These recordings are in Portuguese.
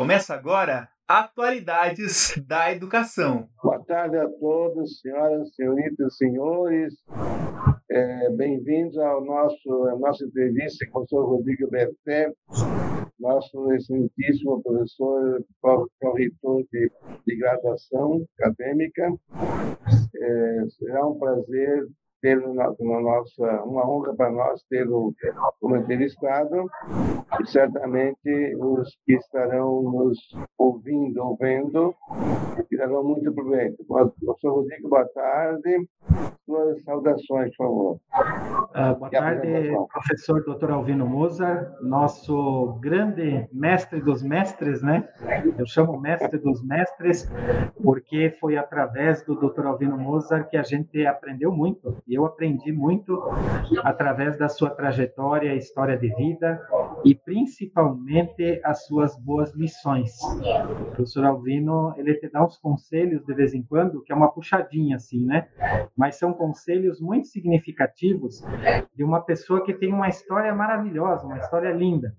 Começa agora Atualidades da Educação. Boa tarde a todos, senhoras, senhoritas, senhores. É, Bem-vindos ao nosso à nossa entrevista com o professor Rodrigo Berté, nosso excelentíssimo professor, pró-reitor de, de graduação acadêmica. É, será um prazer tê-lo na, na, nossa, uma honra para nós tê-lo como entrevistado e certamente os que estarão nos ouvindo ou vendo tirarão muito proveito. Professor Rodrigo, boa tarde. Suas saudações, por favor. Uh, boa tarde, professor Dr. Alvino Moza, nosso grande mestre dos mestres, né? Eu chamo mestre dos mestres porque foi através do Dr. Alvino Mozart que a gente aprendeu muito e eu aprendi muito através da sua trajetória, história de vida e principalmente as suas boas lições. O professor Alvino, ele te dá uns conselhos de vez em quando, que é uma puxadinha assim, né? Mas são conselhos muito significativos de uma pessoa que tem uma história maravilhosa, uma história linda.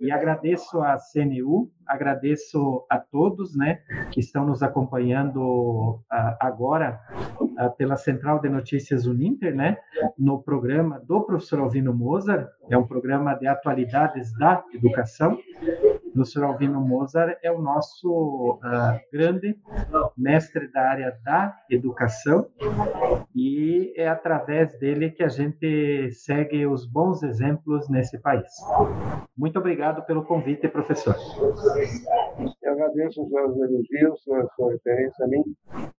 E agradeço a CNU, agradeço a todos, né, que estão nos acompanhando uh, agora uh, pela Central de Notícias Uninter, né, no programa do professor Alvino Mozart, é um programa de atualidades da educação. O professor Alvino Mozart é o nosso uh, grande mestre da área da educação e é através dele que a gente segue os bons exemplos nesse país. Muito obrigado pelo convite, professor. Eu agradeço os seus elogios, a sua referência a mim.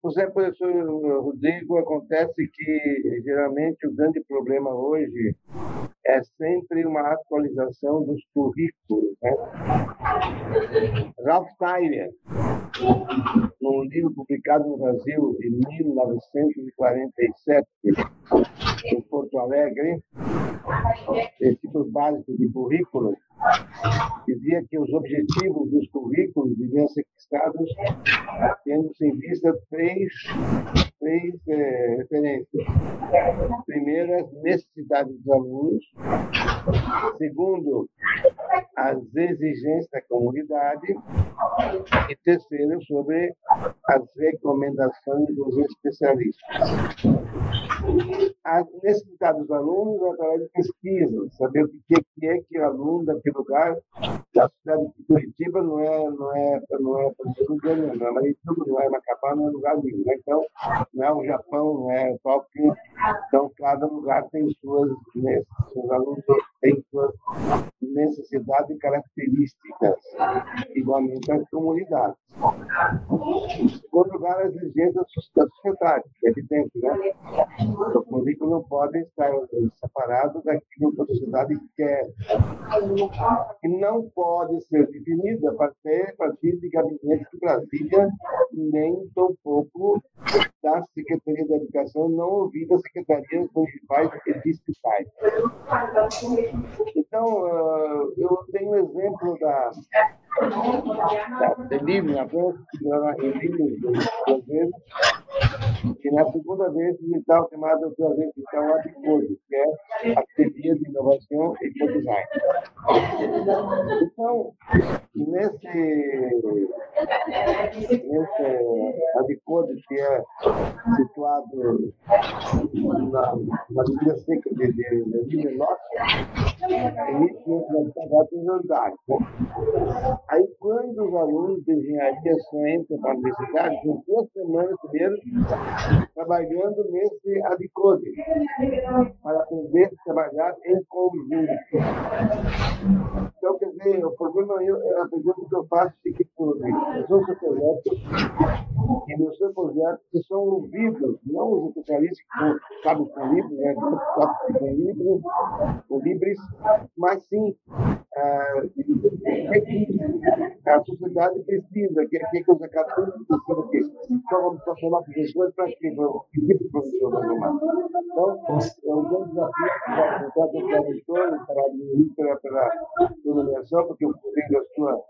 José professor Rodrigo, acontece que geralmente o grande problema hoje é sempre uma atualização dos currículos. Né? Ralph Tyler, num livro publicado no Brasil em 1947, em Porto Alegre, título básico de currículo, dizia que os objetivos dos currículos deviam ser fixados tendo em vista três, três é, referências. Primeiro, as necessidades dos alunos. Segundo, as exigências da comunidade. E terceiro, sobre as recomendações dos especialistas. As necessidades dos alunos através de pesquisa, saber o que é que o aluno daquele lugar, da cidade de Curitiba, não é, não é, não é, não é, não é Marituba, não é Macapá, não é lugar nenhum. Né? Então, não é o Japão, não é Tóquio. Então, cada lugar tem suas, né, seus alunos suas necessidades e características, igualmente as comunidades. Em segundo lugar, as exigências da sociedade, é evidente, né? O currículo não pode estar separado daquilo que a sociedade quer. E não pode ser definida a partir de gabinetes de Brasília, nem tampouco da Secretaria da Educação, não ouvir das secretarias municipais e distritais. Então, ah, eu tenho um exemplo da, livro, na França, em vezes, que na segunda vez estava chamado vez então ABCODE, que é a Academia de Inovação e Co-Design. Então, nesse, nesse ABCODE, que é situado na, na Ilha Seca de, de, de Minelote, emite um andar. Aí, quando os alunos de engenharia entram para a universidade, são duas semanas primeiro trabalhando nesse ADCODE, para aprender a trabalhar em conjunto. Então, quer dizer, o problema, eu, a pergunta que eu faço é que tudo, eu sou seu projeto, e no seu projeto, que são ouvidos, não os especialistas que sabem com livros, né, com livros, com livros, mas sim a sociedade precisa, que, que, que os acadêmicos precisam quê? Então vamos transformar professores para? Que tipo de professor formar? Então, é um grande desafio para o tradutor, para a pela nomeação, porque eu tenho a sua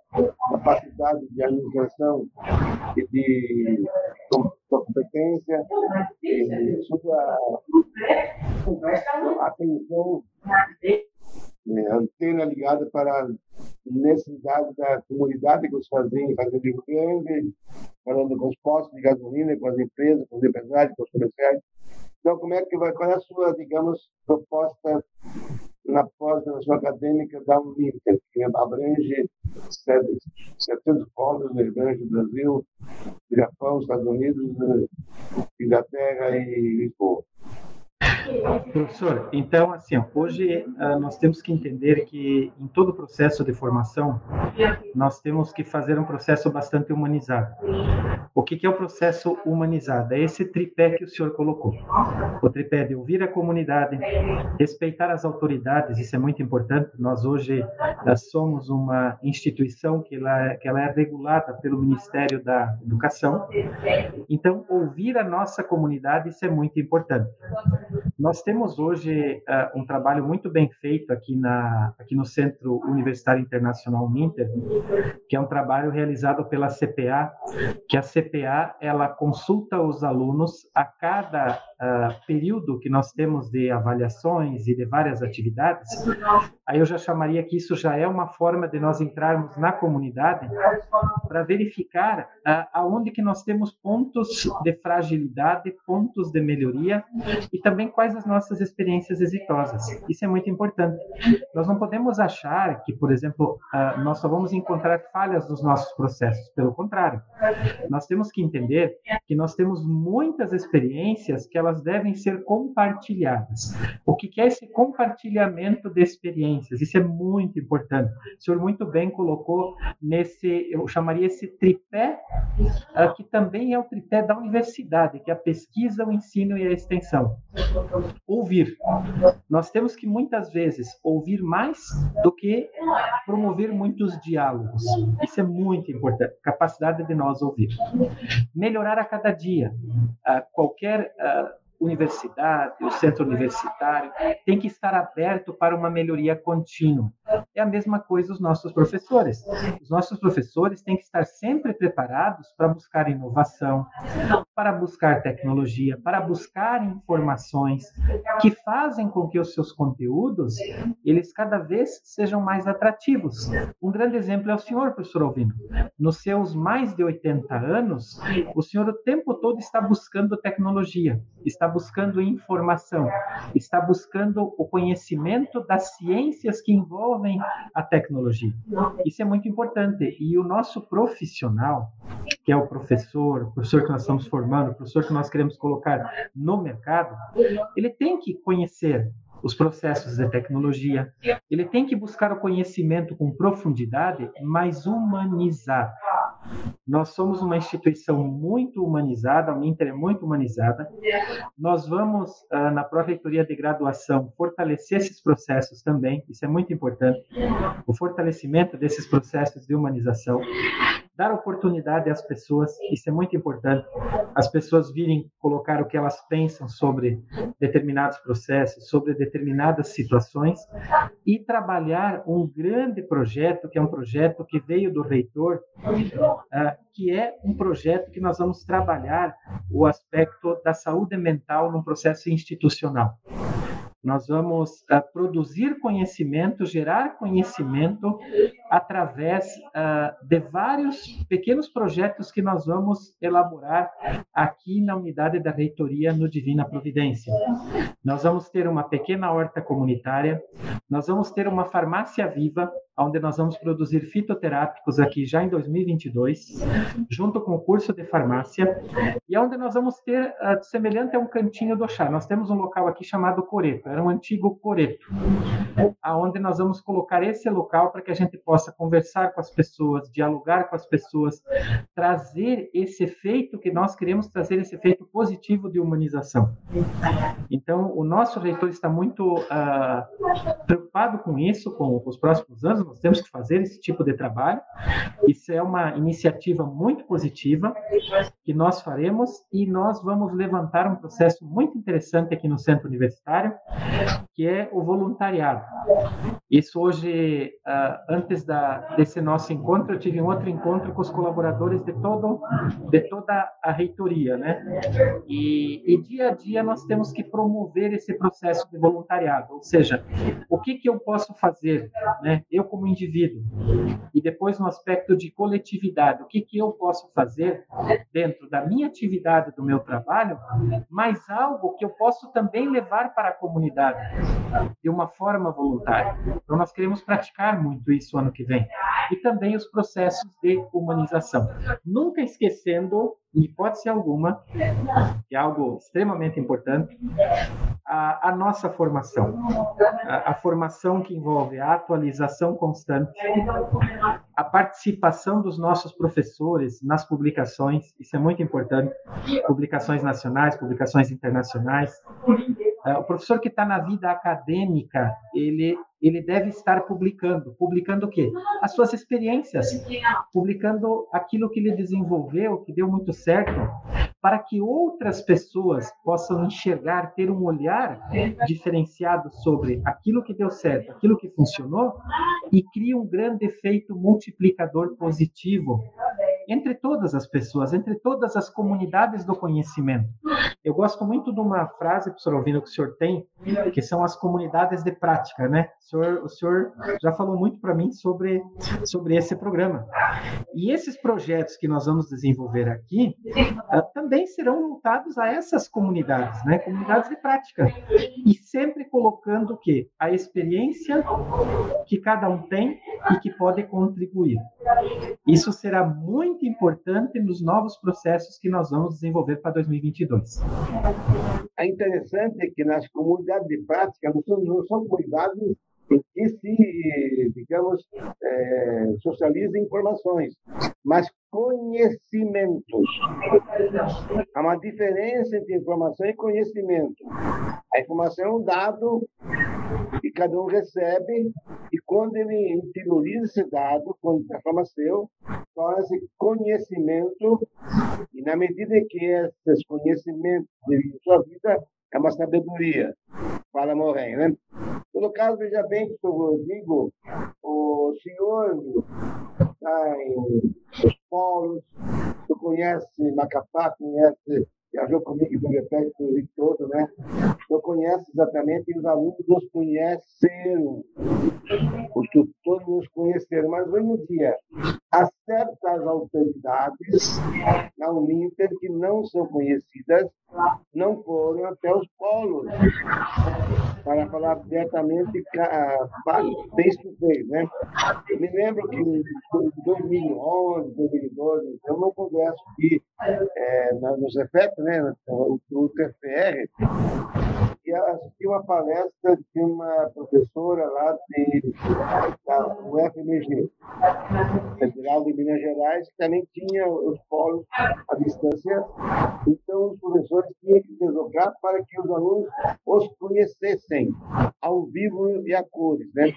capacidade de administração e de sua competência, e sua atenção é, antena ligada para necessidade da comunidade que os fazem fazer Rio Grande, falando com os postos de gasolina, com as empresas, com os empresários, com os comerciais. Então, como é que vai, qual é a sua, digamos, proposta na pós-graduação acadêmica da Uninter, que abrange 700 polos, abrange o Brasil, Japão, Estados Unidos, Inglaterra e Lisboa. Professor, então, assim, hoje uh, nós temos que entender que em todo o processo de formação, nós temos que fazer um processo bastante humanizado. O que, que é o processo humanizado? É esse tripé que o senhor colocou. O tripé de ouvir a comunidade, respeitar as autoridades, isso é muito importante. Nós hoje uh, somos uma instituição que ela, que ela é regulada pelo Ministério da Educação. Então, ouvir a nossa comunidade, isso é muito importante. Nós temos hoje uh, um trabalho muito bem feito aqui, na, aqui no Centro Universitário Internacional Minter, que é um trabalho realizado pela CPA, que a CPA ela consulta os alunos a cada uh, período que nós temos de avaliações e de várias atividades. Aí eu já chamaria que isso já é uma forma de nós entrarmos na comunidade para verificar uh, aonde que nós temos pontos de fragilidade, pontos de melhoria e também quais as nossas experiências exitosas. Isso é muito importante. Nós não podemos achar que, por exemplo, uh, nós só vamos encontrar falhas nos nossos processos. Pelo contrário, nós temos que entender que nós temos muitas experiências que elas devem ser compartilhadas. O que é esse compartilhamento de experiências? Isso é muito importante. O senhor muito bem colocou nesse, eu chamaria esse tripé, uh, que também é o tripé da universidade, que é a pesquisa, o ensino e a extensão. Ouvir. Nós temos que muitas vezes ouvir mais do que promover muitos diálogos. Isso é muito importante. Capacidade de nós ouvir. Melhorar a cada dia. Uh, qualquer uh, universidade, o centro universitário, tem que estar aberto para uma melhoria contínua. É a mesma coisa os nossos professores. Os nossos professores têm que estar sempre preparados para buscar inovação, para buscar tecnologia, para buscar informações que fazem com que os seus conteúdos eles cada vez sejam mais atrativos. Um grande exemplo é o senhor, professor Alvino. Nos seus mais de 80 anos, o senhor o tempo todo está buscando tecnologia, está buscando informação, está buscando o conhecimento das ciências que envolvem a tecnologia. Isso é muito importante. E o nosso profissional, que é o professor, o professor que nós estamos formando, o professor que nós queremos colocar no mercado, ele tem que conhecer os processos de tecnologia, ele tem que buscar o conhecimento com profundidade, mas humanizado. Nós somos uma instituição muito humanizada, a Uninter é muito humanizada. Nós vamos, ah, na pró-reitoria de graduação, fortalecer esses processos também, isso é muito importante, o fortalecimento desses processos de humanização dar oportunidade às pessoas, isso é muito importante, as pessoas virem colocar o que elas pensam sobre determinados processos, sobre determinadas situações e trabalhar um grande projeto, que é um projeto que veio do reitor, uh, que é um projeto que nós vamos trabalhar o aspecto da saúde mental num processo institucional. Nós vamos uh, produzir conhecimento, gerar conhecimento através uh, de vários pequenos projetos que nós vamos elaborar aqui na unidade da reitoria no Divina Providência. Nós vamos ter uma pequena horta comunitária, nós vamos ter uma farmácia viva, onde nós vamos produzir fitoterápicos aqui já em 2022, junto com o curso de farmácia, e onde nós vamos ter, uh, semelhante a um cantinho do chá, nós temos um local aqui chamado Coreto, era um antigo Coreto, aonde nós vamos colocar esse local para que a gente possa conversar com as pessoas, dialogar com as pessoas, trazer esse efeito que nós queremos trazer, esse efeito positivo de humanização. Então, o nosso reitor está muito uh, preocupado com isso, com os próximos anos, nós temos que fazer esse tipo de trabalho. Isso é uma iniciativa muito positiva que nós faremos e nós vamos levantar um processo muito interessante aqui no centro universitário, que é o voluntariado. Isso hoje, uh, antes da, desse nosso encontro, eu tive um outro encontro com os colaboradores de todo de toda a reitoria, né? E, e dia a dia nós temos que promover esse processo de voluntariado, ou seja, o que, que eu posso fazer, né? eu como indivíduo, e depois no aspecto de coletividade, o que, que eu posso fazer dentro da minha atividade, do meu trabalho, mas algo que eu posso também levar para a comunidade de uma forma voluntária. Então, nós queremos praticar muito isso ano que vem. E também os processos de humanização. Nunca esquecendo, em hipótese alguma, que é algo extremamente importante, a, a nossa formação. A, a, formação que envolve a atualização constante, a participação dos nossos professores nas publicações, isso é muito importante, publicações nacionais, publicações internacionais. É, o professor que está na vida acadêmica, ele ele deve estar publicando. Publicando o quê? As suas experiências, publicando aquilo que ele desenvolveu, que deu muito certo, para que outras pessoas possam enxergar, ter um olhar diferenciado sobre aquilo que deu certo, aquilo que funcionou, e cria um grande efeito multiplicador positivo entre todas as pessoas, entre todas as comunidades do conhecimento. Eu gosto muito de uma frase, professor Alvino, que o senhor tem, que são as comunidades de prática, né? O senhor, o senhor já falou muito para mim sobre, sobre esse programa. E esses projetos que nós vamos desenvolver aqui uh, também serão voltados a essas comunidades, né? Comunidades de prática. E sempre colocando o quê? A experiência que cada um tem e que pode contribuir. Isso será muito importante nos novos processos que nós vamos desenvolver para 2022. É interessante que nas comunidades de prática não são, não são comunidades que se, digamos, é, informações, mas conhecimentos. Há uma diferença entre informação e conhecimento. A informação é um dado que cada um recebe e quando ele interioriza esse dado, quando transforma seu, torna-se conhecimento e na medida que esses conhecimentos dirigem sua vida, é uma sabedoria. Fala Moren, né? No caso, veja bem eu digo, o senhor está em polos, tu conhece Macapá, conhece viajou comigo do Repete o todo, né? Eu conheço exatamente e os alunos nos conheceram, os tutores nos conheceram, mas hoje em dia há certas autoridades na Uninter que não são conhecidas, não foram até os polos para falar abertamente face to face, né? Eu me lembro que em 2011, 2012, eu não converso aqui é, nos efeitos, né? O, o TFR, e assisti uma palestra de uma professora lá de, da UFMG, Federal de Minas Gerais, que também tinha os polos à distância. Então, os professores tinham que deslocar para que os alunos os conhecessem ao vivo e a cores. Né?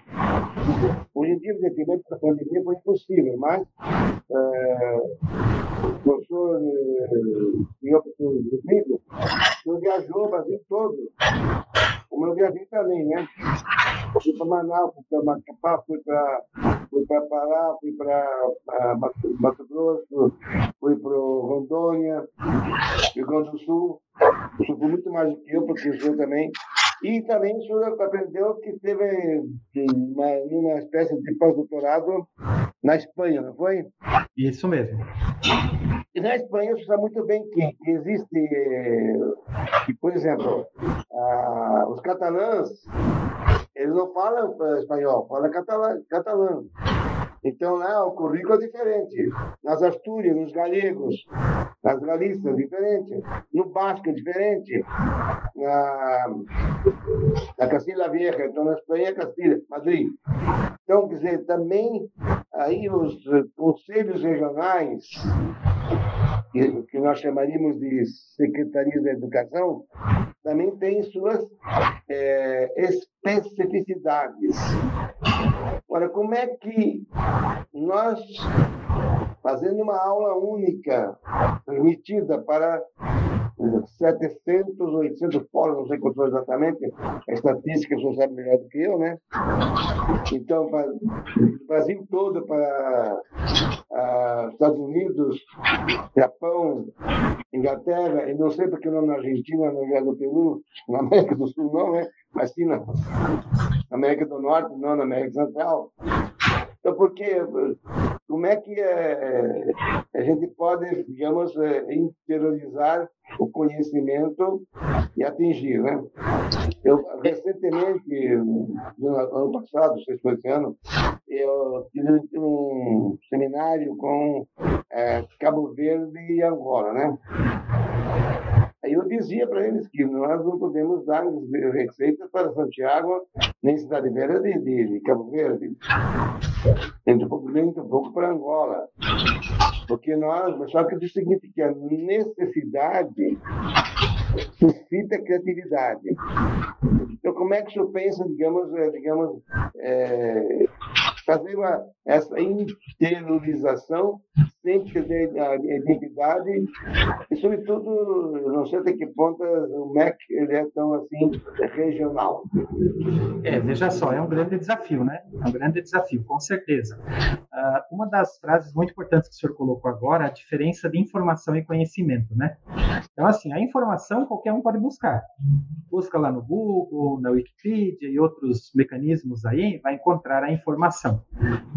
Hoje em dia, evidentemente, a pandemia foi impossível, mas é, o professor, eh, professor Rodrigo, viajou o Brasil todo como eu viajei também, né? Fui para Manaus, fui para Macapá, fui para Pará, fui para Mato Grosso, fui para Rondônia, Rio Grande do Sul. O foi muito mais do que eu, porque o também. E também o senhor aprendeu que teve uma, uma espécie de pós-doutorado na Espanha, não foi? Isso mesmo. E na Espanha você sabe muito bem que, existe, que, por exemplo, ah, os catalãs, eles não falam espanhol, falam catalã. catalã. Então lá o currículo é diferente. Nas Astúrias, nos galegos, nas Galícias, diferente. No Basco é diferente. Na, na Castilla Vieja, então na Espanha é Castilha, Madrid. Então, quer dizer, também aí os conselhos regionais que nós chamaríamos de secretarias da educação, também tem suas é, especificidades. Agora, como é que nós, fazendo uma aula única, transmitida para 700, 800 polos, não sei quantos exatamente, a estatística você sabe melhor do que eu, né? Então, para Brasil todo, para ah, Estados Unidos, Japão, Inglaterra, e não sei porque não na Argentina, não é no Peru, na América do Sul não, né? mas sim na América do Norte, não na América Central. Então, porque como é que é, a gente pode, digamos, é, interiorizar o conhecimento e atingir, né? Eu recentemente, no ano passado, se foi esse ano, eu tive um seminário com é, Cabo Verde e Angola, né? Aí eu dizia para eles que nós não podemos dar receitas para Santiago, nem Cidade Velha de, de, de Cabo Verde, nem um pouco, nem um pouco para Angola. Porque nós, só que isso significa a necessidade suscita criatividade. Então, como é que o senhor pensa, digamos, é, digamos é, fazer uma, essa interiorização a identidade e, sobretudo, não sei até que ponto o MEC ele é tão assim regional. É, veja só, é um grande desafio, né? É um grande desafio, com certeza. Uh, uma das frases muito importantes que o senhor colocou agora, a diferença de informação e conhecimento, né? Então, assim, a informação qualquer um pode buscar. Busca lá no Google, na Wikipedia e outros mecanismos aí, vai encontrar a informação.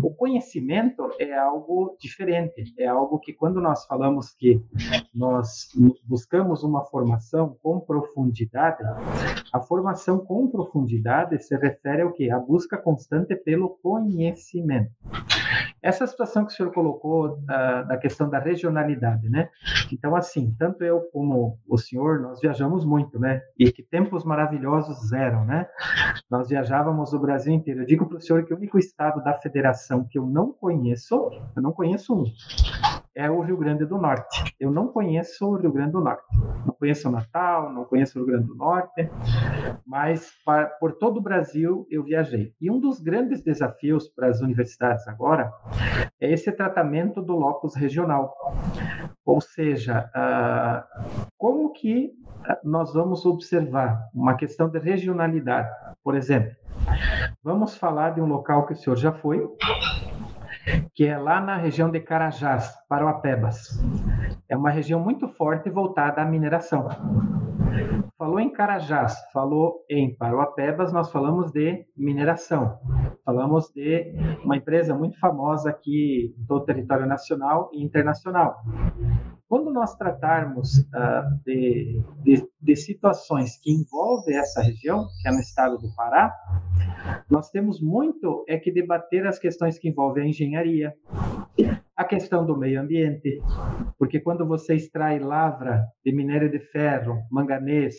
O conhecimento é algo diferente, é algo que quando nós falamos que nós buscamos uma formação com profundidade, a formação com profundidade se refere ao que? A busca constante pelo conhecimento. Essa situação que o senhor colocou uh, da questão da regionalidade, né? Então, assim, tanto eu como o senhor, nós viajamos muito, né? E que tempos maravilhosos eram, né? Nós viajávamos o Brasil inteiro. Eu digo para o senhor que o único estado da federação que eu não conheço, eu não conheço um, é o Rio Grande do Norte. Eu não conheço o Rio Grande do Norte. Não conheço Natal, não conheço o Rio Grande do Norte, mas por todo o Brasil eu viajei. E um dos grandes desafios para as universidades agora é esse tratamento do locus regional. Ou seja, uh, como que nós vamos observar uma questão de regionalidade? Por exemplo, vamos falar de um local que o senhor já foi, que é lá na região de Carajás, Paroapebas. É uma região muito forte voltada à mineração. Falou em Carajás, falou em Paroapebas, nós falamos de mineração. Falamos de uma empresa muito famosa aqui no território nacional e internacional. Quando nós tratarmos uh, de, de, de situações que envolvem essa região, que é no estado do Pará, nós temos muito é que debater as questões que envolvem a engenharia, a questão do meio ambiente, porque quando você extrai lavra de minério de ferro, manganês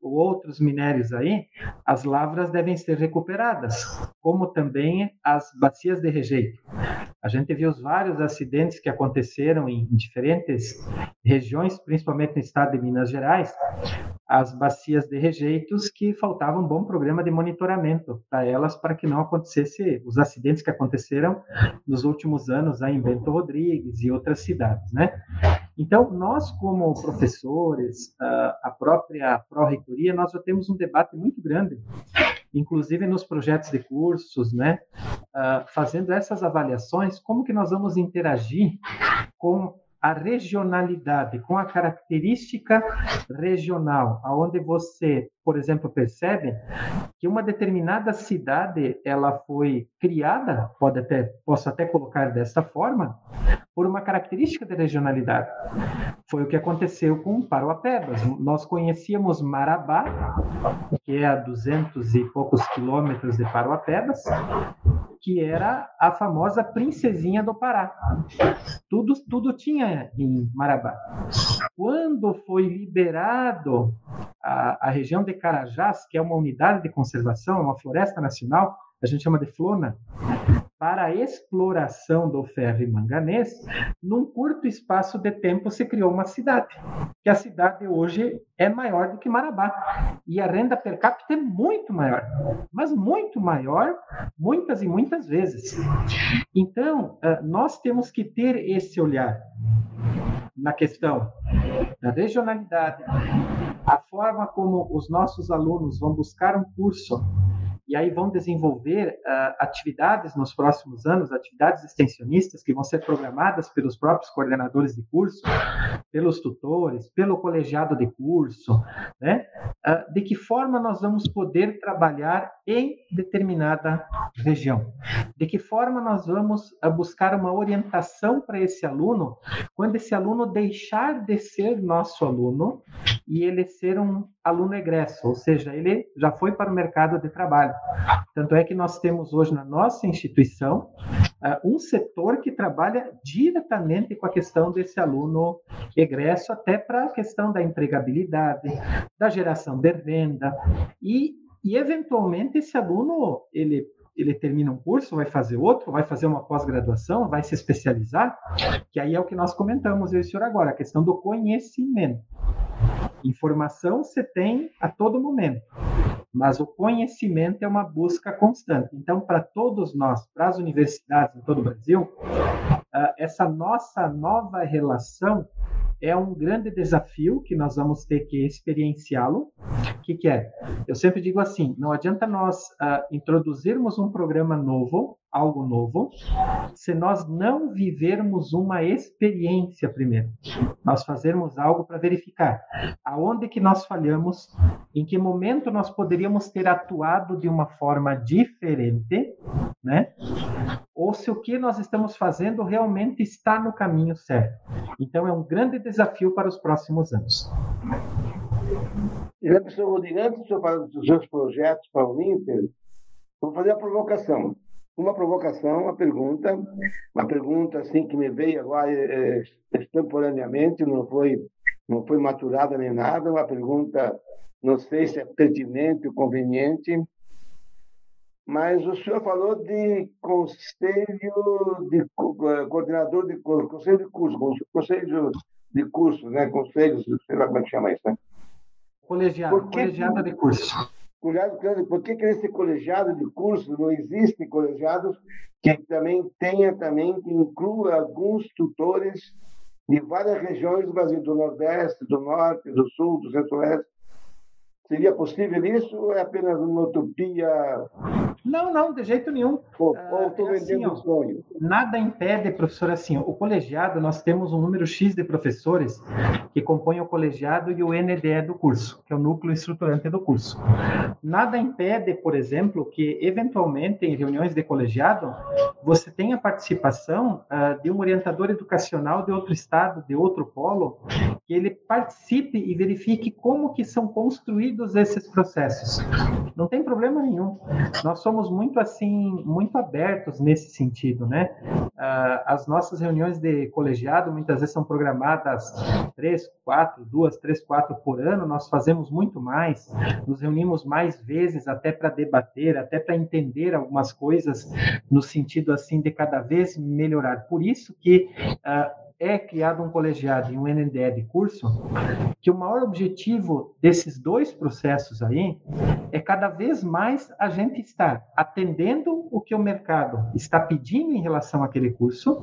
ou outros minérios aí, as lavras devem ser recuperadas, como também as bacias de rejeito. A gente viu os vários acidentes que aconteceram em diferentes regiões, principalmente no estado de Minas Gerais, as bacias de rejeitos que faltava um bom programa de monitoramento para elas para que não acontecesse os acidentes que aconteceram nos últimos anos aí em Bento Rodrigues e outras cidades, né? Então, nós como professores, a própria pró-reitoria, nós já temos um debate muito grande inclusive nos projetos de cursos, né, fazendo essas avaliações, como que nós vamos interagir com a regionalidade, com a característica regional, aonde você, por exemplo, percebe que uma determinada cidade ela foi criada, pode até posso até colocar desta forma, por uma característica de regionalidade. Foi o que aconteceu com Paroapebas. Nós conhecíamos Marabá, que é a 200 e poucos quilômetros de Paroapebas, que era a famosa princesinha do Pará. Tudo, tudo tinha em Marabá. Quando foi liberado a, a região de Carajás, que é uma unidade de conservação, uma floresta nacional, a gente chama de Flona, para a exploração do ferro e manganês, num curto espaço de tempo se criou uma cidade, que a cidade hoje é maior do que Marabá. E a renda per capita é muito maior, mas muito maior, muitas e muitas vezes. Então, ah, nós temos que ter esse olhar na questão da regionalidade, a forma como os nossos alunos vão buscar um curso e aí vão desenvolver uh, atividades nos próximos anos, atividades extensionistas que vão ser programadas pelos próprios coordenadores de curso, pelos tutores, pelo colegiado de curso, né? uh, de que forma nós vamos poder trabalhar em determinada região, de que forma nós vamos uh, buscar uma orientação para esse aluno quando esse aluno deixar de ser nosso aluno e ele ser um aluno egresso, ou seja, ele já foi para o mercado de trabalho. Tanto é que nós temos hoje na nossa instituição um setor que trabalha diretamente com a questão desse aluno egresso, até para a questão da empregabilidade, da geração de renda e, e eventualmente esse aluno ele ele termina um curso, vai fazer outro, vai fazer uma pós-graduação, vai se especializar, que aí é o que nós comentamos, eu e o senhor agora, a questão do conhecimento. Informação você tem a todo momento, mas o conhecimento é uma busca constante. Então, para todos nós, para as universidades em todo o Brasil, ah, essa nossa nova relação é um grande desafio que nós vamos ter que experienciá-lo. O que, que, é? Eu sempre digo assim: não adianta nós uh, introduzirmos um programa novo, algo novo, se nós não vivermos uma experiência primeiro. Nós fazermos algo para verificar aonde que nós falhamos, em que momento nós poderíamos ter atuado de uma forma diferente, né? Ou se o que nós estamos fazendo realmente está no caminho certo. Então é um grande desafio para os próximos anos. Professor Rodrigo, antes de senhor falar dos seus projetos para o Inter, vou fazer a provocação. Uma provocação, uma pergunta, uma pergunta assim que me veio agora é, extemporaneamente, não foi, não foi maturada nem nada, uma pergunta, não sei se é pertinente ou conveniente, mas o senhor falou de conselho de coordenador de conselho de curso, conselho de curso, né? Conselhos, sei lá como é que chama isso, né? Colegiado, que, colegiado de curso. Colegiado, por que, que esse colegiado de curso não existe colegiados que também tenha também que inclua alguns tutores de várias regiões do Brasil, do Nordeste, do Norte, do Sul, do Centro-Oeste, Seria possível isso ou é apenas uma utopia? Não, não, de jeito nenhum. Ou estou é vendendo assim, sonho? Nada impede, professor, assim, o colegiado, nós temos um número X de professores que compõem o colegiado e o NDE do curso, que é o núcleo estruturante do curso. Nada impede, por exemplo, que eventualmente em reuniões de colegiado você tenha participação uh, de um orientador educacional de outro estado, de outro polo, que ele participe e verifique como que são construídos esses processos. Não tem problema nenhum. Nós somos muito assim, muito abertos nesse sentido, né? Ah, as nossas reuniões de colegiado muitas vezes são programadas três, quatro, duas, três, quatro por ano. Nós fazemos muito mais, nos reunimos mais vezes até para debater, até para entender algumas coisas no sentido assim de cada vez melhorar. Por isso que uh, é criado um colegiado e um NDE de curso, que o maior objetivo desses dois processos aí é cada vez mais a gente estar atendendo o que o mercado está pedindo em relação àquele curso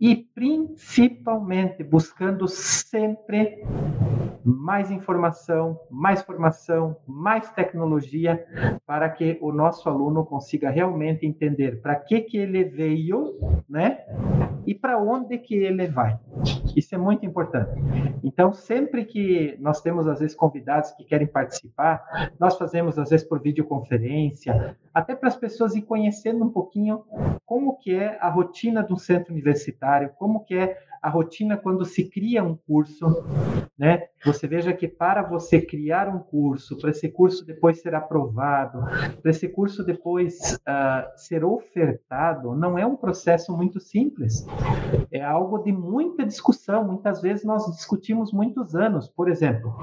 e principalmente buscando sempre mais informação, mais formação, mais tecnologia para que o nosso aluno consiga realmente entender para que que ele veio, né? E para onde que ele vai. Isso é muito importante. Então, sempre que nós temos às vezes convidados que querem participar, nós fazemos às vezes por videoconferência, até para as pessoas ir conhecendo um pouquinho como que é a rotina do centro universitário, como que é a rotina quando se cria um curso, né? Você veja que para você criar um curso, para esse curso depois ser aprovado, para esse curso depois uh, ser ofertado, não é um processo muito simples. É algo de muita discussão. Muitas vezes nós discutimos muitos anos. Por exemplo,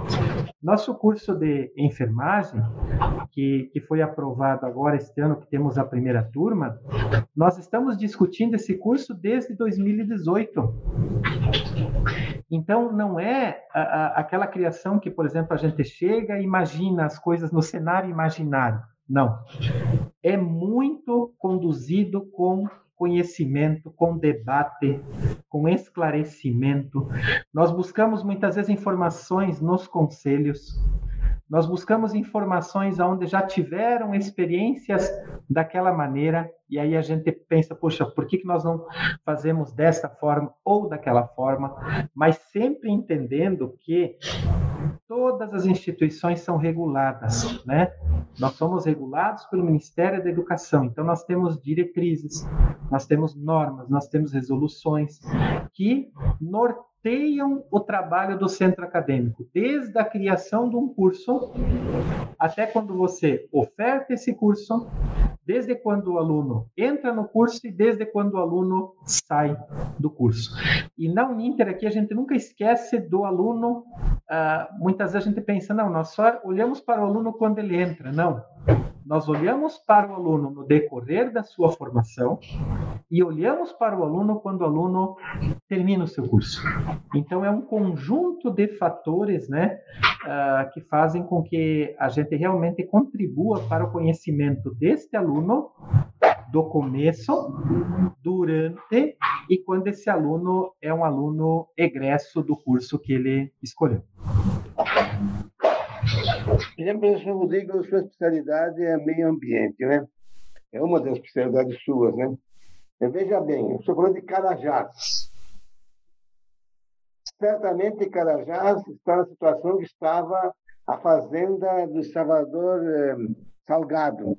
nosso curso de enfermagem, que, que foi aprovado agora este ano, que temos a primeira turma, nós estamos discutindo esse curso desde 2018. Então, não é a, a, aquela criação que, por exemplo, a gente chega e imagina as coisas no cenário imaginário. Não. É muito conduzido com conhecimento, com debate, com esclarecimento. Nós buscamos muitas vezes informações nos conselhos, nós buscamos informações onde já tiveram experiências daquela maneira, e aí a gente pensa, poxa, por que, que nós não fazemos desta forma ou daquela forma? Mas sempre entendendo que todas as instituições são reguladas, né? Nós somos regulados pelo Ministério da Educação, então nós temos diretrizes, nós temos normas, nós temos resoluções que norteiam o trabalho do centro acadêmico, desde a criação de um curso até quando você oferta esse curso, desde quando o aluno entra no curso e desde quando o aluno sai do curso. E na Uninter aqui a gente nunca esquece do aluno. Uh, muitas vezes a gente pensa, não, nós só olhamos para o aluno quando ele entra. Não. Nós olhamos para o aluno no decorrer da sua formação e olhamos para o aluno quando o aluno termina o seu curso. Então, é um conjunto de fatores né, uh, que fazem com que a gente realmente contribua para o conhecimento deste aluno do começo, durante e quando esse aluno é um aluno egresso do curso que ele escolheu. Exemplo, professor Rodrigo, sua especialidade é meio ambiente, né? É uma das especialidades suas, né? Veja bem, o senhor falou de Carajás. Certamente Carajás está na situação que estava a fazenda do Salvador eh, Salgado.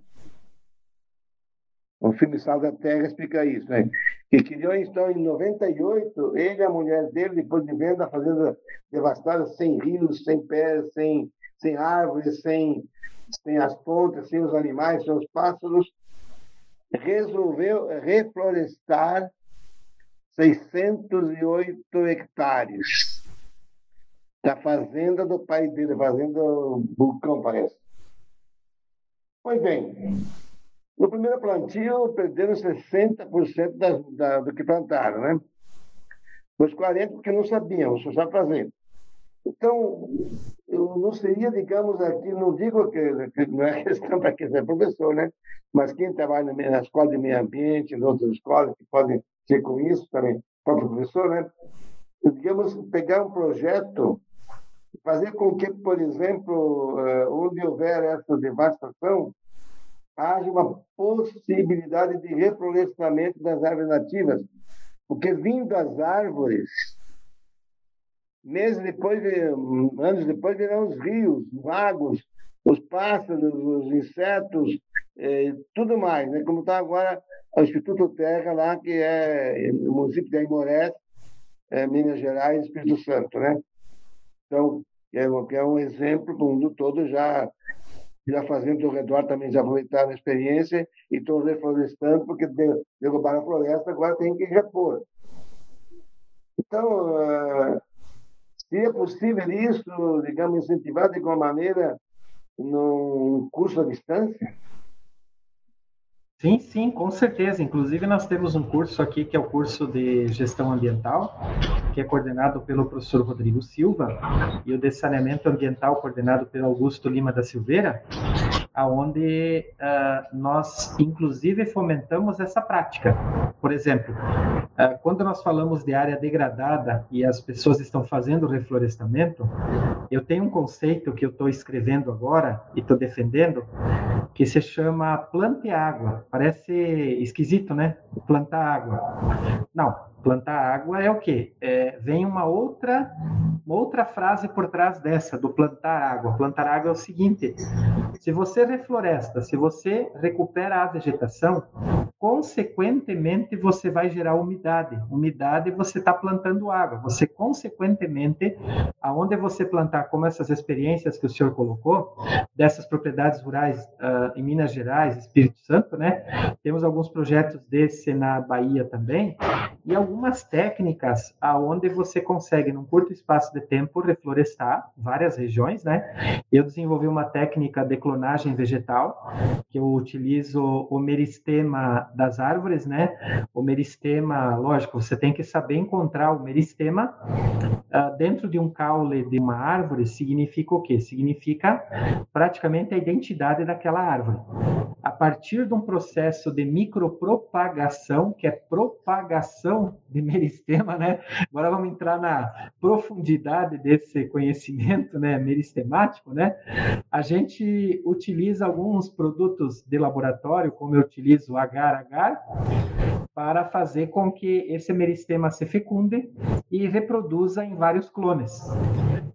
O filme Sal da Terra explica isso, né? Que criou, então, em 98, ele e a mulher dele, depois de vendo a fazenda devastada, sem rios, sem pés, sem sem árvores, sem, sem as pontes, sem os animais, sem os pássaros, resolveu reflorestar 608 hectares da fazenda do pai dele, fazenda Vulcão, parece. Pois bem, no primeiro plantio perderam 60% da, da, do que plantaram, né? Os 40% porque não sabiam, só sabe fazer. Então, eu não seria, digamos, aqui, não digo que, que não é questão para quem é professor, né? Mas quem trabalha na escola de meio ambiente, em outras escolas que podem ser com isso também, próprio professor, né? Digamos, pegar um projeto, fazer com que, por exemplo, eh, onde houver essa devastação, haja uma possibilidade de reflorestamento das árvores nativas, porque vindo as árvores, meses depois, anos depois, virão os rios, os lagos, os pássaros, os insetos, eh, tudo mais, né? como está agora o Instituto Terra lá, que é no município de Aimorés, é, Minas Gerais, Espírito Santo, né? Então, é, é um exemplo do mundo todo já já fazendo ao redor também já aproveitaram a experiência e estão reflorestando, porque derrubaram a floresta, agora tem que repor. Então, uh, se é possível isso, digamos, incentivar de alguma maneira num curso à distância? Sim, sim, com certeza. Inclusive, nós temos um curso aqui que é o curso de gestão ambiental, que é coordenado pelo professor Rodrigo Silva, e o de saneamento ambiental, coordenado pelo Augusto Lima da Silveira aonde uh, nós inclusive fomentamos essa prática. Por exemplo, uh, quando nós falamos de área degradada e as pessoas estão fazendo reflorestamento, eu tenho um conceito que eu estou escrevendo agora e estou defendendo que se chama plante água. Parece esquisito, né? Plantar água. Não, plantar água é o quê? É, vem uma outra, uma outra frase por trás dessa, do plantar água. Plantar água é o seguinte: se você refloresta, se você recupera a vegetação, consequentemente você vai gerar umidade. Umidade você está plantando água. Você, consequentemente, aonde você plantar, como essas experiências que o senhor colocou, dessas propriedades rurais uh, em Minas Gerais, Espírito Santo, né? Temos alguns projetos desse na Bahia também, e algumas técnicas aonde você consegue, num curto espaço de tempo, reflorestar várias regiões, né? Eu desenvolvi uma técnica de clonagem vegetal, que eu utilizo o meristema das árvores, né? O meristema, lógico, você tem que saber encontrar o meristema uh, dentro de um caule de uma árvore, significa o quê? Significa praticamente a identidade daquela árvore. A partir de um processo de micropropagação, que é propagação de meristema, né? Agora vamos entrar na profundidade desse conhecimento, né, meristemático, né? A gente utiliza alguns produtos de laboratório, como eu utilizo o agar-agar, para fazer com que esse meristema se fecunde e reproduza em vários clones.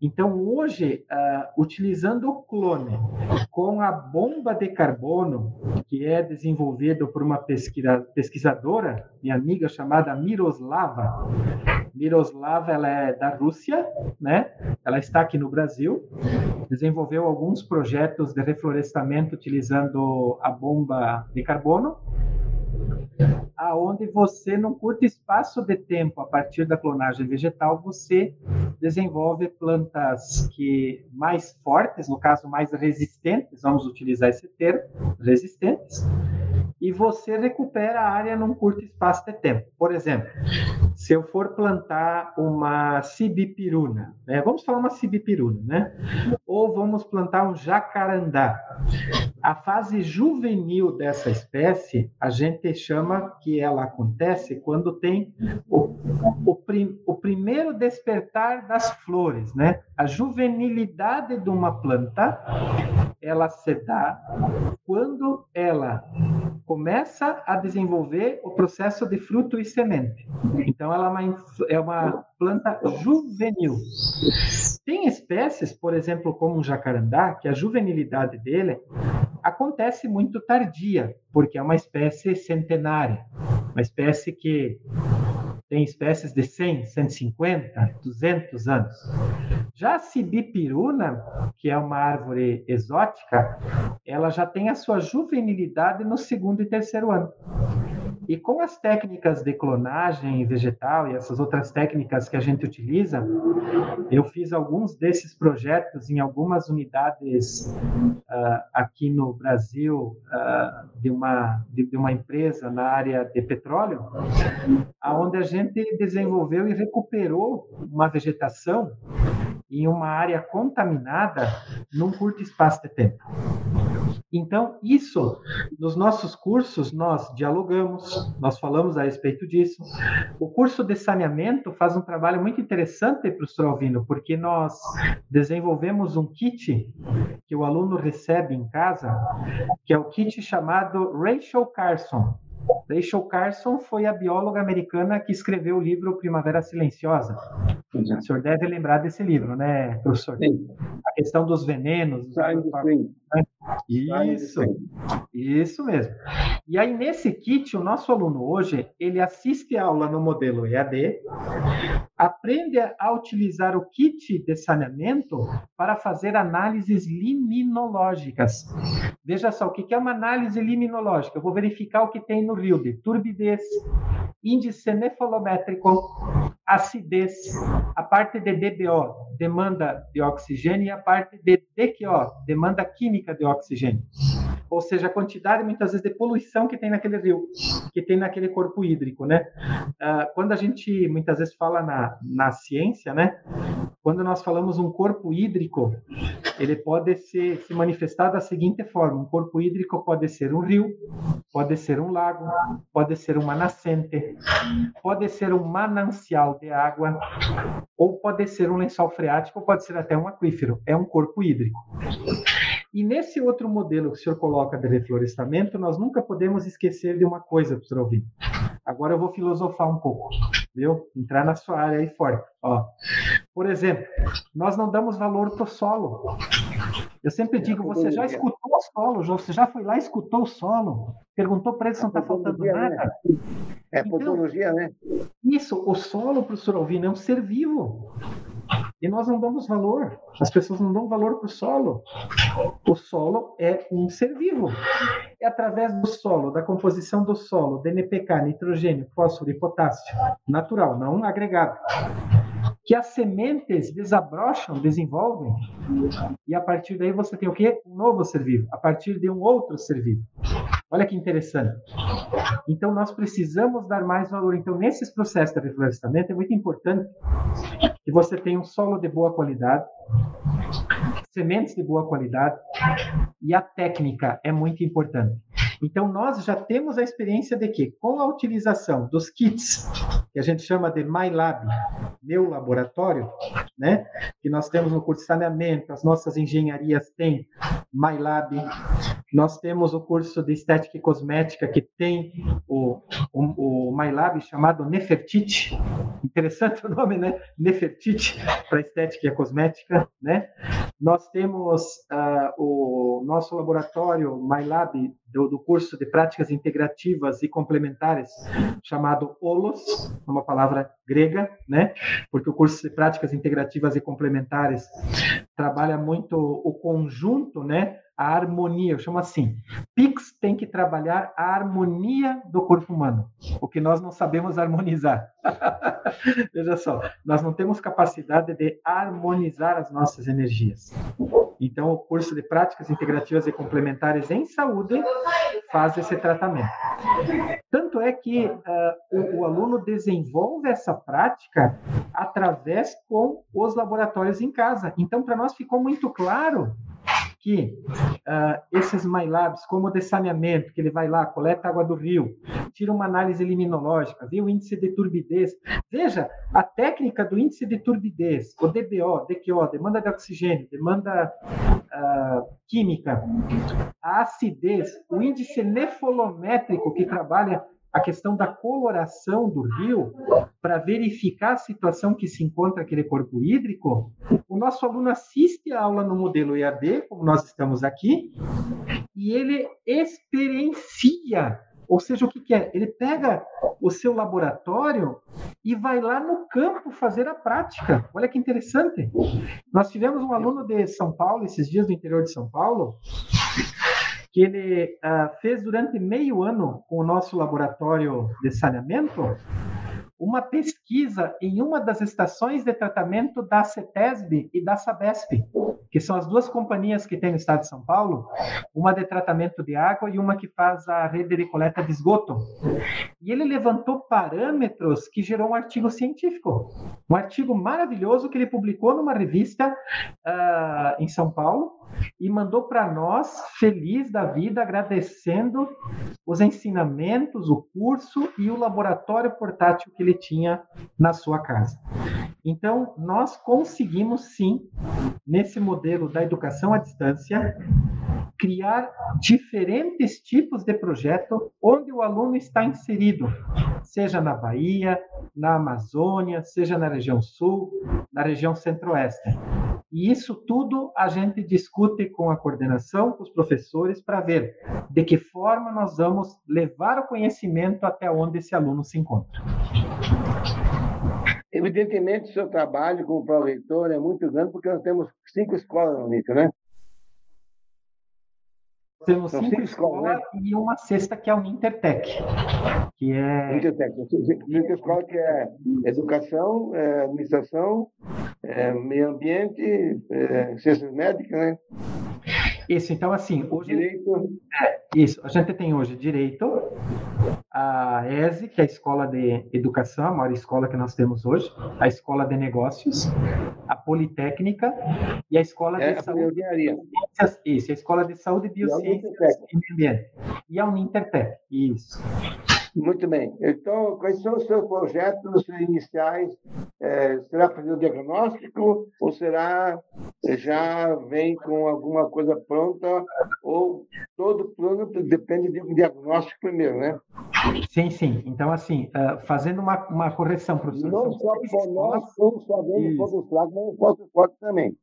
Então, hoje, uh, utilizando o clone com a bomba de carbono, que é desenvolvido por uma pesquisa, pesquisadora, minha amiga chamada Miroslava. Miroslava, ela é da Rússia, né? Ela está aqui no Brasil. Desenvolveu alguns projetos de reflorestamento utilizando a bomba de carbono aonde você, num curto espaço de tempo, a partir da clonagem vegetal, você desenvolve plantas que mais fortes, no caso mais resistentes, vamos utilizar esse termo, resistentes, e você recupera a área num curto espaço de tempo. Por exemplo, se eu for plantar uma cibipiruna, né? vamos falar uma cibipiruna, né? Ou vamos plantar um jacarandá. A fase juvenil dessa espécie, a gente chama que ela acontece quando tem o, o, prim, o primeiro despertar das flores, né? A juvenilidade de uma planta, ela se dá quando ela começa a desenvolver o processo de fruto e semente. Então, ela é uma, é uma planta juvenil. Tem espécies, por exemplo, como o jacarandá, que a juvenilidade dele acontece muito tardia, porque é uma espécie centenária, uma espécie que tem espécies de 100, 150, 200 anos. Já a cibipiruna, que é uma árvore exótica, ela já tem a sua juvenilidade no segundo e terceiro ano. E com as técnicas de clonagem vegetal e essas outras técnicas que a gente utiliza, eu fiz alguns desses projetos em algumas unidades uh, aqui no Brasil uh, de, uma, de, de, uma empresa na área de petróleo, aonde a gente desenvolveu e recuperou uma vegetação em uma área contaminada num curto espaço de tempo. Então, isso, nos nossos cursos, nós dialogamos, nós falamos a respeito disso. O curso de saneamento faz um trabalho muito interessante, professor Alvino, porque nós desenvolvemos um kit que o aluno recebe em casa, que é o kit chamado Rachel Carson. Rachel Carson foi a bióloga americana que escreveu o livro Primavera Silenciosa. O senhor deve lembrar desse livro, né, professor? Sim. A questão dos venenos. Dos isso, isso mesmo. E aí, nesse kit, o nosso aluno hoje, ele assiste a aula no modelo EAD, aprende a utilizar o kit de saneamento para fazer análises liminológicas. Veja só, o que é uma análise liminológica? Eu vou verificar o que tem no rio de turbidez, índice nefalométrico, acidez, a parte de DBO, demanda de oxigênio, e a parte de DQO, demanda química de oxigênio ou seja, a quantidade muitas vezes de poluição que tem naquele rio, que tem naquele corpo hídrico, né? Uh, quando a gente muitas vezes fala na, na ciência, né? Quando nós falamos um corpo hídrico, ele pode ser, se manifestar da seguinte forma: um corpo hídrico pode ser um rio, pode ser um lago, pode ser uma nascente, pode ser um manancial de água, ou pode ser um lençol freático, pode ser até um aquífero. É um corpo hídrico. E nesse outro modelo que o senhor coloca de reflorestamento, nós nunca podemos esquecer de uma coisa, professor Alvino. Agora eu vou filosofar um pouco, viu? Entrar na sua área aí forte. Ó. Por exemplo, nós não damos valor para o solo. Eu sempre digo, você já escutou o solo, você já foi lá, escutou o solo, perguntou para ele se não está faltando né? nada. Né? É então, potologia, né? Isso, o solo, professor Alvino, é um ser vivo. E nós não damos valor. As pessoas não dão valor para o solo. O solo é um ser vivo. É através do solo, da composição do solo, DNPK, nitrogênio, fósforo e potássio, natural, não agregado, que as sementes desabrocham, desenvolvem, e a partir daí você tem o quê? Um novo ser vivo, a partir de um outro ser vivo. Olha que interessante. Então, nós precisamos dar mais valor. Então, nesses processos de reflorestamento, é muito importante que você tenha um solo de boa qualidade, sementes de boa qualidade e a técnica é muito importante. Então, nós já temos a experiência de que, com a utilização dos kits, que a gente chama de MyLab, meu laboratório, né? que nós temos no curso de saneamento, as nossas engenharias têm MyLab, nós temos o curso de estética e cosmética, que tem o, o, o MyLab chamado Nefertiti. Interessante o nome, né? Nefertiti, para estética e cosmética, né? Nós temos uh, o nosso laboratório MyLab do, do, curso de práticas integrativas e complementares, chamado OLOS, uma palavra grega, né? Porque o curso de práticas integrativas e complementares trabalha muito o conjunto, né? A harmonia, eu chamo assim. Pix tem que trabalhar a harmonia do corpo humano, o que nós não sabemos harmonizar. Veja só, nós não temos capacidade de harmonizar as nossas energias. Então, o curso de práticas integrativas e complementares em saúde faz esse tratamento. Tanto é que uh, o, o aluno desenvolve essa prática através com os laboratórios em casa. Então, para nós ficou muito claro que uh, esses MyLabs, como o de saneamento, que ele vai lá, coleta água do rio, tira uma análise liminológica, vê o índice de turbidez. Veja, a técnica do índice de turbidez, o DBO, DQO, demanda de oxigênio, demanda uh, química, a acidez, o índice nefolométrico que trabalha a questão da coloração do rio para verificar a situação que se encontra aquele corpo hídrico, o nosso aluno assiste a aula no modelo EAD, como nós estamos aqui, e ele experiencia. Ou seja, o que, que é? Ele pega o seu laboratório e vai lá no campo fazer a prática. Olha que interessante. Nós tivemos um aluno de São Paulo, esses dias do interior de São Paulo, que ele uh, fez durante meio ano com o nosso laboratório de saneamento uma pesquisa em uma das estações de tratamento da CETESB e da SABESP, que são as duas companhias que tem no estado de São Paulo, uma de tratamento de água e uma que faz a rede de coleta de esgoto. E ele levantou parâmetros que gerou um artigo científico, um artigo maravilhoso que ele publicou numa revista uh, em São Paulo, e mandou para nós, feliz da vida, agradecendo os ensinamentos, o curso e o laboratório portátil que ele tinha na sua casa. Então, nós conseguimos sim, nesse modelo da educação à distância, criar diferentes tipos de projeto onde o aluno está inserido, seja na Bahia, na Amazônia, seja na região sul, na região centro-oeste. E isso tudo a gente discute com a coordenação, com os professores, para ver de que forma nós vamos levar o conhecimento até onde esse aluno se encontra. Evidentemente, o seu trabalho como pró-reitor é muito grande, porque nós temos cinco escolas no NIT, né? Temos cinco, cinco escolas, né? e uma sexta que é o Intertec, que é... Intertec, cinco escolas que é educação, é administração, é meio ambiente, é ciências médicas, né? Isso, então assim, hoje... Direito. É, isso, a gente tem hoje direito, a ESE, que é a Escola de Educação, a maior escola que nós temos hoje, a Escola de Negócios, a Politécnica e a Escola é, de a Saúde e Isso, a Escola de Saúde, Biociências e Meio Ambiente. E a Unintertec, isso. Muito bem. Então, quais são os seus projetos iniciais? É, será fazer o diagnóstico ou será já vem com alguma coisa pronta ou todo plano depende de um diagnóstico primeiro, né? Sim, sim. Então, assim, uh, fazendo uma, uma correção, professor. Não só por nós, como só vendo pontos fracos, mas os pontos fortes também.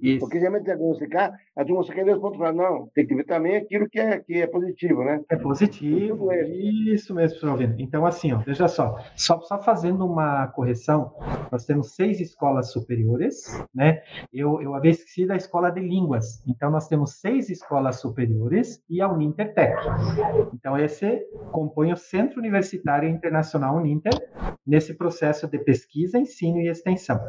Isso. Porque geralmente diagnosticar, a turma só quer ver os pontos fracos. Não, tem que ver também aquilo que é, que é positivo, né? É positivo, isso mesmo, professor Alvino. Então, assim, ó, veja só, só, só fazendo uma correção, nós temos seis escolas superiores, né? Eu, eu havia esquecido a escola de línguas. Então, nós temos seis escolas superiores e a Unintertec. Então, esse compõe o Centro Universitário Internacional Uninter nesse processo de pesquisa, ensino e extensão.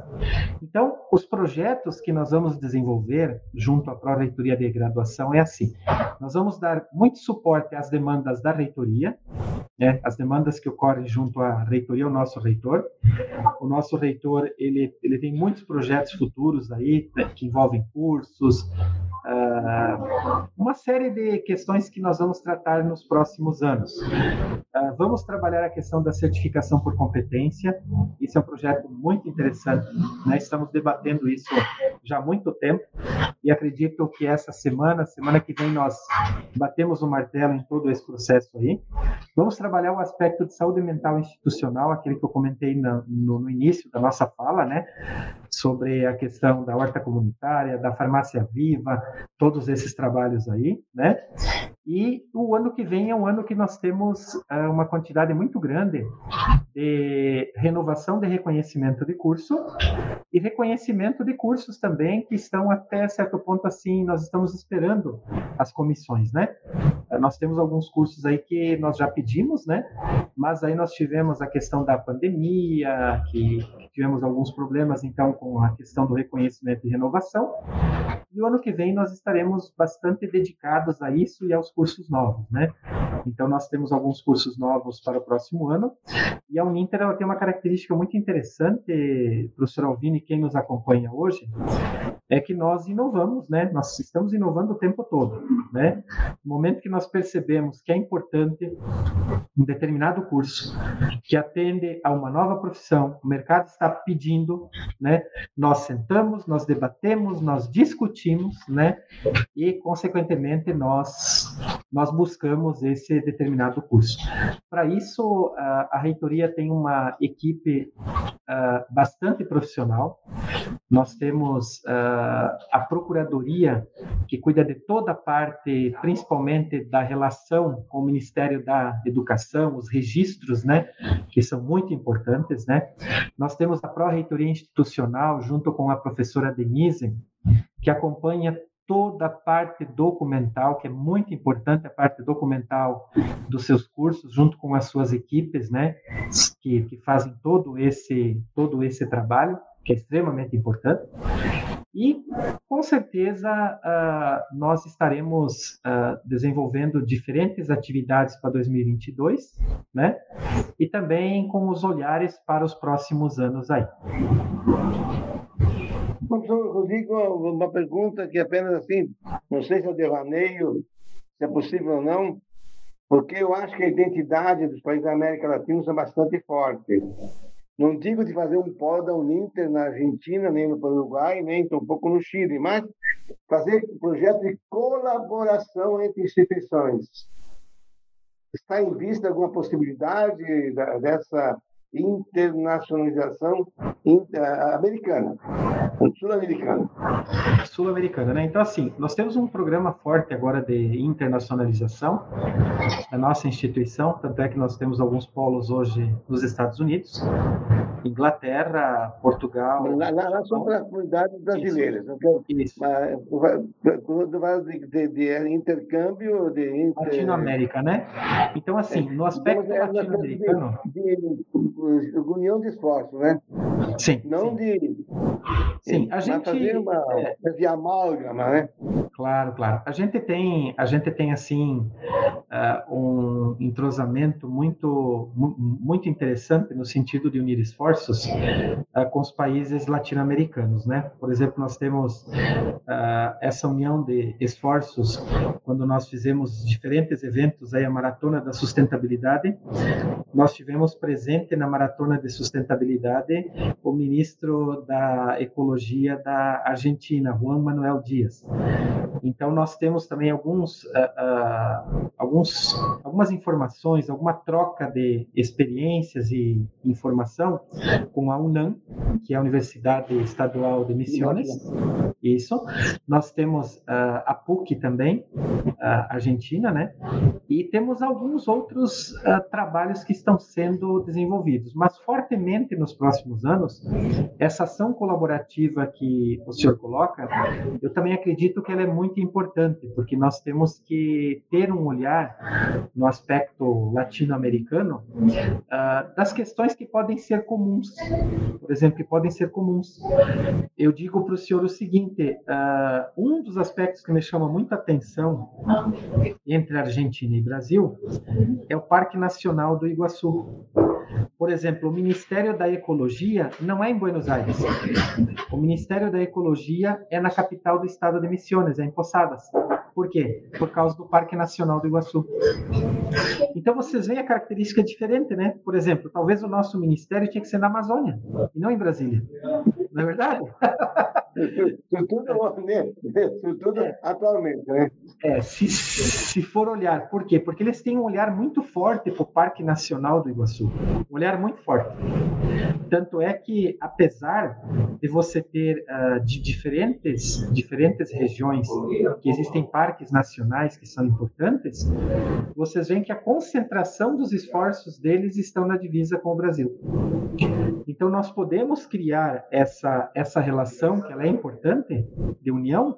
Então, os projetos que nós vamos desenvolver junto à Pró-Reitoria de Graduação é assim. Nós vamos dar muito suporte às demandas da reitoria, né, as demandas que ocorrem junto à reitoria, o nosso reitor. O nosso reitor, ele, ele tem muitos projetos futuros aí, né, que envolvem cursos, uma série de questões que nós vamos tratar nos próximos anos. Uh, vamos trabalhar a questão da certificação por competência. Isso é um projeto muito interessante. Né? Estamos debatendo isso já há muito tempo e acredito que essa semana, semana que vem, nós batemos o martelo em todo esse processo aí. Vamos trabalhar o aspecto de saúde mental institucional, aquele que eu comentei no, no, no início da nossa fala, né? Sobre a questão da horta comunitária, da farmácia viva, todos esses trabalhos aí, né? E o ano que vem é um ano que nós temos uh, uma quantidade muito grande de renovação de reconhecimento de curso e reconhecimento de cursos também que estão até certo ponto assim, nós estamos esperando as comissões, né? Uh, nós temos alguns cursos aí que nós já pedimos, né? Mas aí nós tivemos a questão da pandemia, que tivemos alguns problemas então com a questão do reconhecimento e renovação. E o ano que vem nós estaremos bastante dedicados a isso e aos cursos novos, né? Então nós temos alguns cursos novos para o próximo ano e a Uninter ela tem uma característica muito interessante, professor Alvini, quem nos acompanha hoje, é que nós inovamos, né? Nós estamos inovando o tempo todo, né? No momento que nós percebemos que é importante um determinado curso que atende a uma nova profissão, o mercado está pedindo, né? Nós sentamos, nós debatemos, nós discutimos, né? E consequentemente nós nós buscamos esse determinado curso. Para isso, a, reitoria tem uma equipe bastante profissional. Nós temos a procuradoria que cuida de toda a parte, principalmente da relação com o Ministério da Educação, os registros, né, que são muito importantes, né. Nós temos a pró-reitoria institucional junto com a professora Denise, que acompanha toda a parte documental, que é muito importante a parte documental dos seus cursos, junto com as suas equipes, né, que, que fazem todo esse, todo esse trabalho, que é extremamente importante. E, com certeza, uh, nós estaremos uh, desenvolvendo diferentes atividades para 2022, né? E também com os olhares para os próximos anos aí. Professor Rodrigo, uma pergunta que apenas assim, não sei se é devaneio, se é possível ou não, porque eu acho que a identidade dos países da América Latina é bastante forte. Não digo de fazer um polo da Uninter na Argentina, nem no Uruguai, nem tampouco no Chile, mas fazer um projeto de colaboração entre instituições. Está em vista alguma possibilidade dessa internacionalização americana, sul-americana. Sul-americana, né? Então, assim, nós temos um programa forte agora de internacionalização da nossa instituição, tanto é que nós temos alguns polos hoje nos Estados Unidos, Inglaterra, Portugal. Lá, lá, lá são para comunidades brasileiras. Isso. Quando vai de, de, de, intercâmbio de inter... Latinoamérica, né? Então, assim, no aspecto é, latino-americano. De, de, união de esforços, né? Sim. Não sim. de. Sim, a gente. Fazer uma, é, de amálgama, né? Claro, claro. A gente tem, a gente tem assim uh, um entrosamento muito, muito interessante no sentido de unir esforços uh, com os países latino-americanos, né? Por exemplo, nós temos uh, essa união de esforços quando nós fizemos diferentes eventos aí a maratona da sustentabilidade. Nós tivemos presente na maratona de sustentabilidade o ministro da ecologia da Argentina, Juan Manuel Dias. Então, nós temos também alguns, uh, uh, alguns, algumas informações, alguma troca de experiências e informação com a UNAM, que é a Universidade Estadual de Missões. Isso. Nós temos uh, a PUC também, Argentina, né? E temos alguns outros trabalhos que estão sendo desenvolvidos. Mas, fortemente nos próximos anos, essa ação colaborativa que o senhor coloca, eu também acredito que ela é muito importante, porque nós temos que ter um olhar no aspecto latino-americano uh, das questões que podem ser comuns, por exemplo, que podem ser comuns. Eu digo para o senhor o seguinte: uh, um dos aspectos que me chama muita atenção entre Argentina e Brasil é o Parque Nacional do Iguaçu. Por exemplo, o Ministério da Ecologia não é em Buenos Aires. O Ministério da Ecologia é na capital do estado de Misiones, é em Posadas. Por quê? Por causa do Parque Nacional do Iguaçu. Então vocês veem a característica diferente, né? Por exemplo, talvez o nosso ministério tinha que ser na Amazônia e não em Brasília. Não é verdade? Isso tudo, né? Isso tudo atualmente, né? É, se, se for olhar, por quê? Porque eles têm um olhar muito forte para o Parque Nacional do Iguaçu. Um olhar muito forte. Tanto é que, apesar de você ter uh, de diferentes, diferentes regiões que existem parques nacionais que são importantes, vocês veem que a concentração dos esforços deles estão na divisa com o Brasil. Então, nós podemos criar essa, essa relação, que ela é importante, de união,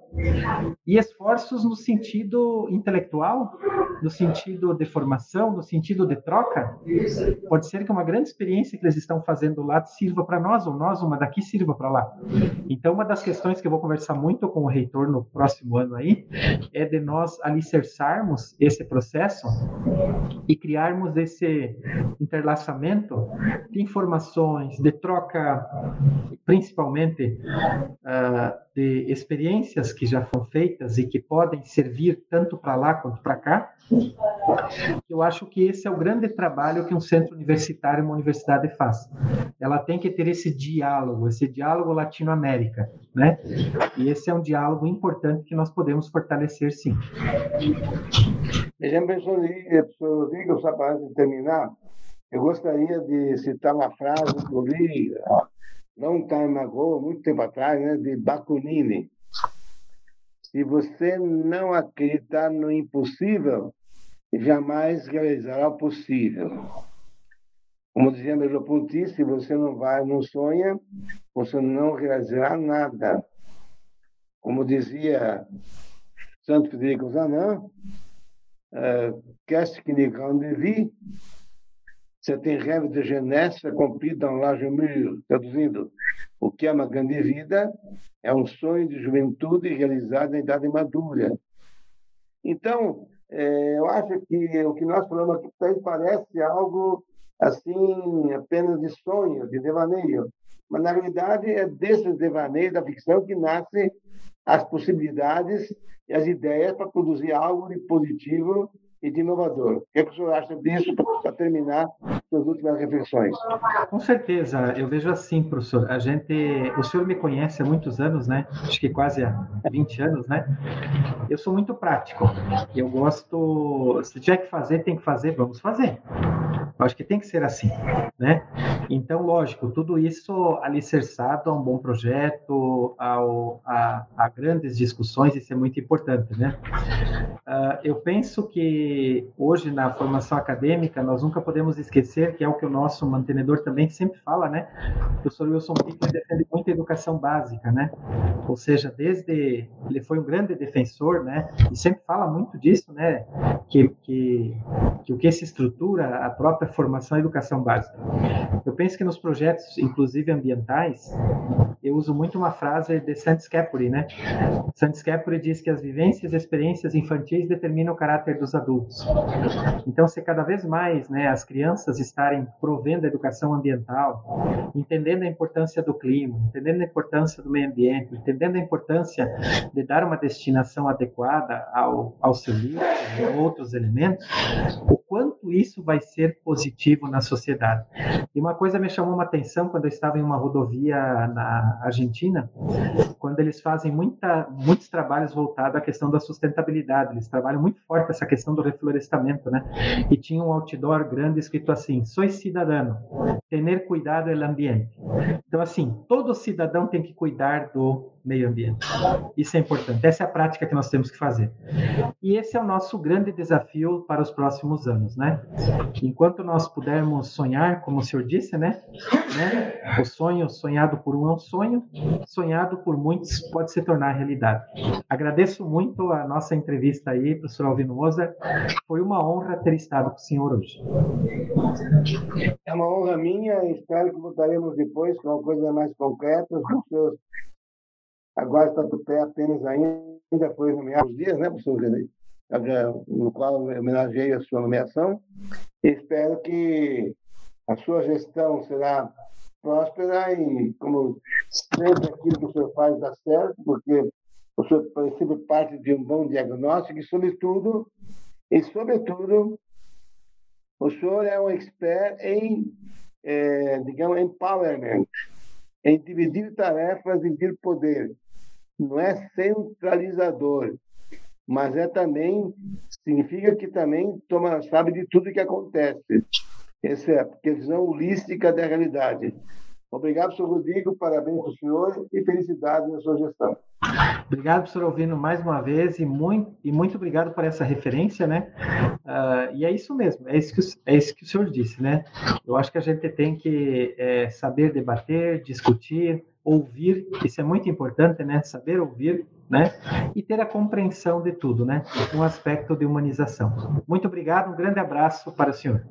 e esforços no sentido intelectual, no sentido de formação, no sentido de troca. Pode ser que uma grande experiência que eles estão fazendo lá sirva para nós, ou nós, uma daqui, sirva para lá. Então, uma das questões que eu vou conversar muito com o reitor no próximo ano aí é de nós alicerçarmos esse processo e criarmos esse interlaçamento de informações, de troca, principalmente uh, de experiências que já foram feitas e que podem servir tanto para lá quanto para cá. Eu acho que esse é o grande trabalho que um centro universitário, uma universidade faz. Ela tem que ter esse diálogo, esse diálogo Latino-América, né? E esse é um diálogo importante que nós podemos fortalecer, sim. Exemplo, professor Rodrigo, só para terminar, eu gostaria de citar uma frase que eu li long time ago, muito tempo atrás, né, de Bakunini. Se você não acreditar no impossível, jamais realizará o possível. Como dizia Merleau-Ponty, se você não vai, não sonha, você não realizará nada. Como dizia Santo Federico Zanan, uh, qu'est-ce qui n'est grand de vie tem rêve de jeunesse accompli dans l'âge mûr. Traduzindo, o que é uma grande vida é um sonho de juventude realizado na idade madura. Então, é, eu acho que o que nós falamos aqui parece algo assim, apenas de sonho, de devaneio. Mas, na realidade, é desses devaneios da ficção que nascem as possibilidades e as ideias para produzir algo de positivo e de inovador. O que, é que o senhor acha disso para terminar suas últimas reflexões? Com certeza, eu vejo assim, professor. A gente, o senhor me conhece há muitos anos, né? Acho que quase há 20 anos, né? Eu sou muito prático. Eu gosto, se tiver que fazer, tem que fazer, vamos fazer. Eu acho que tem que ser assim, né? Então, lógico, tudo isso alicerçado a um bom projeto, ao, a, a grandes discussões, isso é muito importante, né? Uh, eu penso que hoje na formação acadêmica nós nunca podemos esquecer que é o que o nosso mantenedor também sempre fala, né? O professor Wilson Pickler defende muito a educação básica, né? Ou seja, desde ele foi um grande defensor, né? E sempre fala muito disso, né? Que, que, que o que se estrutura a própria formação a educação básica. Eu penso que nos projetos, inclusive ambientais, eu uso muito uma frase de Saint Scapuri, né? Saint Scapuri diz que as vivências e experiências infantis determinam o caráter dos adultos. Então, se cada vez mais né, as crianças estarem provendo a educação ambiental, entendendo a importância do clima, entendendo a importância do meio ambiente, entendendo a importância de dar uma destinação adequada ao, ao seu lixo e a outros elementos, o quanto isso vai ser positivo na sociedade. E uma coisa me chamou uma atenção quando eu estava em uma rodovia na Argentina, quando eles fazem muita, muitos trabalhos voltados à questão da sustentabilidade. Eles trabalham muito forte essa questão do reflorestamento, né? E tinha um outdoor grande escrito assim: "Sois cidadão, tener cuidado do ambiente". Então assim, todo cidadão tem que cuidar do meio ambiente. Isso é importante. Essa é a prática que nós temos que fazer. E esse é o nosso grande desafio para os próximos anos, né? Enquanto nós pudermos sonhar, como o senhor disse, né? né? O sonho sonhado por um é um sonho, sonhado por muitos pode se tornar realidade. Agradeço muito a nossa entrevista aí, professor Alvino Moza. Foi uma honra ter estado com o senhor hoje. É uma honra minha, espero que voltaremos depois com uma coisa mais concreta. Agora está do pé apenas ainda foi nomeado os dias, né, professor René? No qual homenageei a sua nomeação. Espero que a sua gestão será próspera e, como sempre, aquilo que o senhor faz dá certo, porque o senhor sempre parte de um bom diagnóstico e, sobretudo, e, sobretudo, o senhor é um expert em, é, digamos, empowerment, em dividir tarefas e dividir poder. Não é centralizador, mas é também significa que também toma sabe de tudo que acontece. Essa é a visão holística da realidade. Obrigado, senhor Rodrigo, parabéns para o senhor e felicidades na sua gestão. Obrigado, professor Alvino, mais uma vez e muito, e muito obrigado por essa referência, né? Uh, e é isso mesmo, é isso, que, é isso que o senhor disse, né? Eu acho que a gente tem que é, saber debater, discutir, ouvir, isso é muito importante, né? Saber ouvir, né? E ter a compreensão de tudo, né? Um aspecto de humanização. Muito obrigado, um grande abraço para o senhor.